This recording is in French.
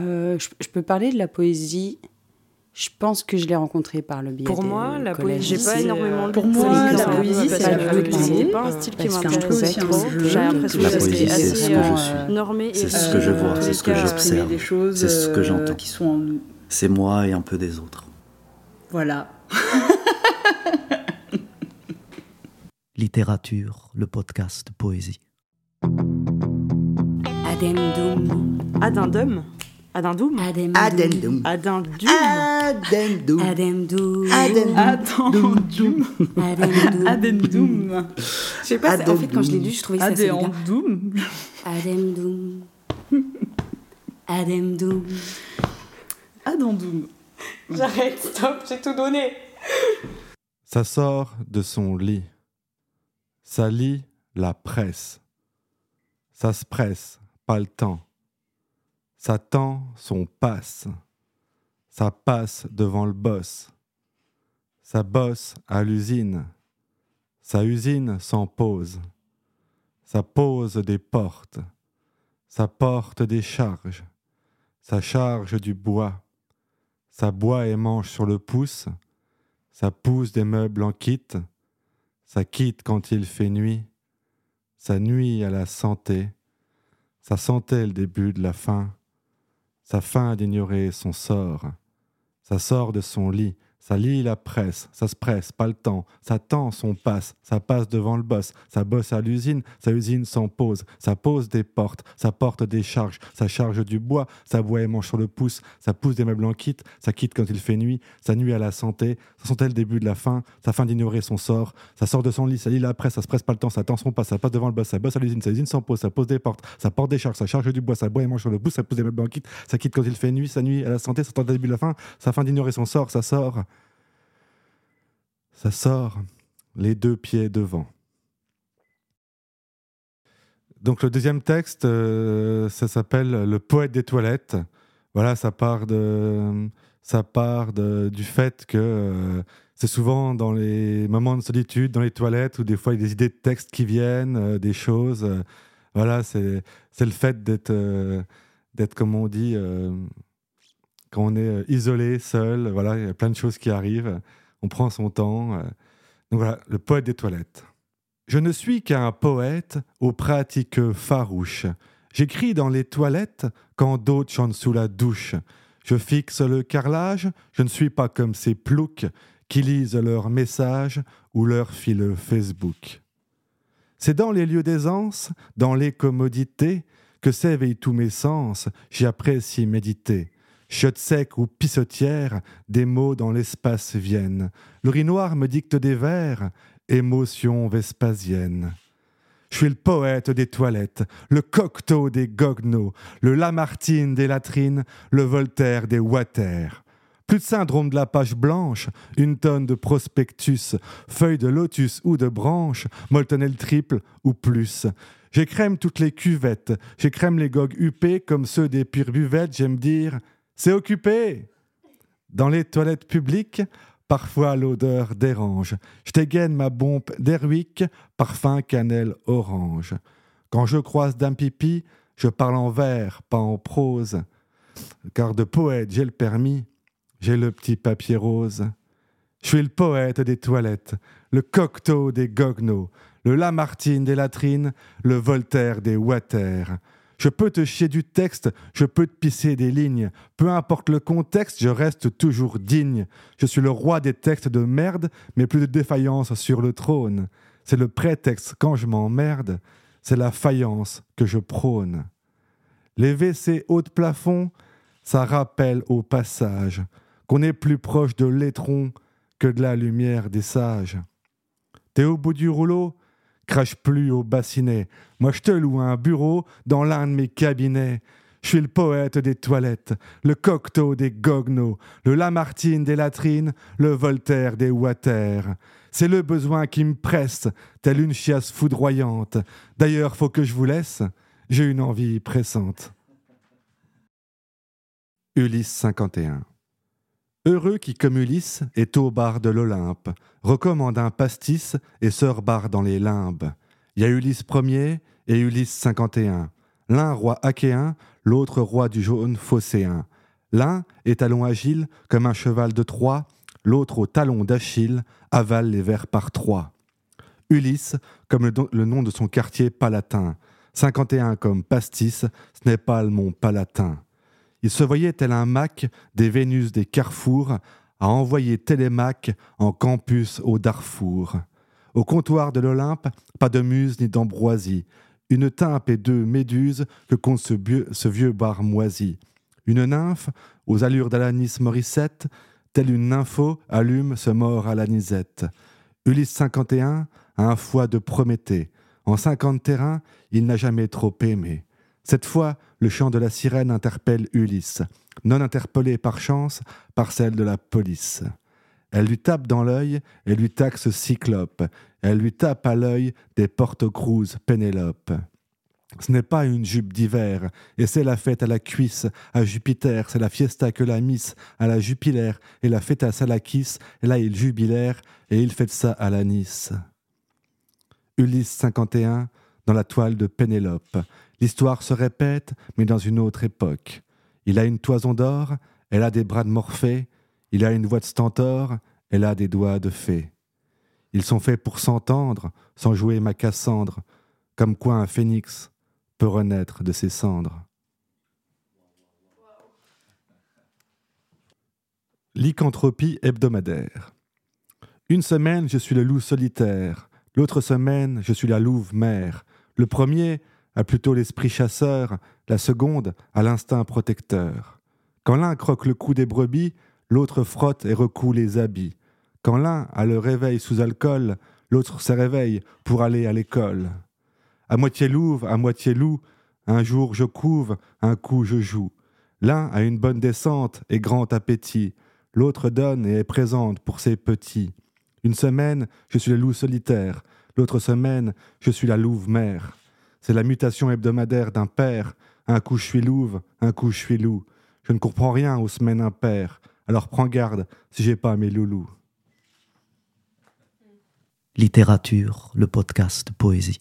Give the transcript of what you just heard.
Euh, je, je peux parler de la poésie. Je pense que je l'ai rencontrée par le biais Pour des moi, la poésie, J'ai pas c'est, énormément pour de moi, la poésie, c'est pas la poésie. C'est pas un style qui m'intéresse trop. J'ai l'impression La que poésie, c'est assez ce que je suis. euh, normé et C'est ce que je vois, c'est ce que j'observe. C'est ce que euh, j'entends. qui sont en nous. C'est moi et un peu des autres. Voilà. Littérature, le podcast poésie. Addendum. Addendum Addendum Addendum. Addendum. Addendum Addendum. Addendum. Addendum. Je sais pas, c'est- en fait, quand je l'ai lu, je trouvais ça bien. Addendum. Addendum. Addendum. Addendum. J'arrête, stop, j'ai tout donné. Ça sort de son lit. Ça lit la presse. Ça se presse, pas le temps. Ça tend son passe. Ça passe devant le boss. Ça bosse à l'usine. Sa usine s'en pose. Ça pose des portes. Ça porte des charges. Ça charge du bois. Ça boit et mange sur le pouce. Ça pousse des meubles en kit, ça quitte quand il fait nuit, ça nuit à la santé, ça sentait le début de la fin, sa fin d'ignorer son sort, ça sort de son lit, ça lit la presse, ça se presse, pas le temps, ça tend son passe, ça passe devant le boss, ça bosse à l'usine, sa usine s'en pose, ça pose des portes, ça porte des charges, ça charge du bois, ça boit et mange sur le pouce, ça pousse des meubles en kit, ça quitte quand il fait nuit, ça nuit à la santé, ça sentait le début de la fin, sa fin d'ignorer son sort, ça sort de son lit, ça lit la presse, ça se presse pas le temps, ça tend son passe, ça passe devant le boss, ça bosse à l'usine, sa usine s'en pose, ça pose des portes, ça porte des charges, ça charge du bois, ça boit et mange sur le pouce, ça pousse des meubles en kit, ça quitte quand il fait nuit, ça nuit à la santé, ça tend le début de la fin, sa fin d'ignorer son sort, ça sort ça sort les deux pieds devant. Donc le deuxième texte, euh, ça s'appelle Le poète des toilettes. Voilà, ça part, de, ça part de- du fait que euh, c'est souvent dans les moments de solitude, dans les toilettes, où des fois il y a des idées de textes qui viennent, euh, des choses. voilà, c'est le fait d'être, comme on dit, quand on est isolé, seul. Voilà, il y a plein de choses qui arrivent on prend son temps. euh. Donc voilà, le poète des toilettes. Je ne suis qu'un poète aux pratiques farouches. J'écris dans les toilettes quand d'autres chantent sous la douche. Je fixe le carrelage, je ne suis pas comme ces ploucs qui lisent leurs messages ou leur fil Facebook. C'est dans les lieux d'aisance, dans les commodités, que s'éveillent tous mes sens, j'y apprécie méditer. Chiotte sec ou pissotière, des mots dans l'espace viennent. L'urinoir me dicte des vers, émotion vespasienne. Je suis le poète des toilettes, le cocteau des goguenots, le Lamartine des latrines, le Voltaire des water. Plus de syndrome de la page blanche, une tonne de prospectus, feuilles de lotus ou de branches, moltenel triple ou plus. J'écrème toutes les cuvettes, j'écrème les gogues huppés comme ceux des pires buvettes, j'aime dire c'est occupé. Dans les toilettes publiques, parfois l'odeur dérange. Je dégaine ma bombe d'Erwick, parfum cannelle orange. Quand je croise Dame Pipi, je parle en vers, pas en prose. Car de poète, j'ai le permis, j'ai le petit papier rose. Je suis le poète des toilettes, le cocteau des goguenots, le Lamartine des latrines, le Voltaire des water. Je peux te chier du texte, je peux te pisser des lignes. Peu importe le contexte, je reste toujours digne. Je suis le roi des textes de merde, mais plus de défaillance sur le trône. C'est le prétexte quand je m'emmerde, c'est la faïence que je prône. Les WC haut de plafond, ça rappelle au passage qu'on est plus proche de l'étron que de la lumière des sages. T'es au bout du rouleau Crache plus au bassinet. Moi, je te loue un bureau dans l'un de mes cabinets. Je suis le poète des toilettes, le cocteau des goguenots, le Lamartine des latrines, le Voltaire des water. C'est le besoin qui me presse, telle une chiasse foudroyante. D'ailleurs, faut que je vous laisse, j'ai une envie pressante. Ulysse 51 Heureux qui, comme Ulysse, est au bar de l'Olympe, recommande un pastis et se rebarre dans les limbes. Il y a Ulysse Ier et Ulysse 51. L'un roi achéen, l'autre roi du jaune phocéen. L'un, étalon agile, comme un cheval de Troie, l'autre au talon d'Achille, avale les vers par trois. Ulysse, comme le, le nom de son quartier palatin. 51 comme pastis, ce n'est pas le mont palatin. Il se voyait tel un Mac des Vénus des carrefours à envoyer Télémaque en campus au Darfour. Au comptoir de l'Olympe, pas de muse ni d'ambroisie, une tympe et deux méduses que compte ce, vieux bar moisi. Une nymphe, aux allures d'Alanis Morissette, telle une nympho, allume ce mort à l'anisette. Ulysse 51 a un foie de Prométhée. En cinquante terrains, il n'a jamais trop aimé. Cette fois, le chant de la sirène interpelle Ulysse, non interpellé par chance par celle de la police. Elle lui tape dans l'œil et lui taxe Cyclope. Elle lui tape à l'œil des porte-crues Pénélope. Ce n'est pas une jupe d'hiver, et c'est la fête à la cuisse, à Jupiter, c'est la fiesta que la miss, à la jupilaire, et la fête à Salakis, et là il jubilaire, et il fait ça à la Nice. Ulysse 51, dans la toile de Pénélope. L'histoire se répète, mais dans une autre époque. Il a une toison d'or, elle a des bras de Morphée, il a une voix de stentor, elle a des doigts de fée. Ils sont faits pour s'entendre, sans jouer ma Cassandre, comme quoi un phénix peut renaître de ses cendres. Lycanthropie hebdomadaire. Une semaine, je suis le loup solitaire. L'autre semaine, je suis la louve mère. Le premier a plutôt l'esprit chasseur, la seconde a l'instinct protecteur. Quand l'un croque le cou des brebis, l'autre frotte et recoue les habits. Quand l'un a le réveil sous alcool, l'autre se réveille pour aller à l'école. À moitié louve, à moitié loup, un jour je couve, un coup je joue. L'un a une bonne descente et grand appétit, l'autre donne et est présente pour ses petits. Une semaine, je suis le loup solitaire, l'autre semaine, je suis la louve mère. C'est la mutation hebdomadaire d'un père. Un coup je suis louve, un coup je suis loup. Je ne comprends rien aux semaines impaires. Alors prends garde si j'ai pas mes loulous. Littérature, le podcast Poésie.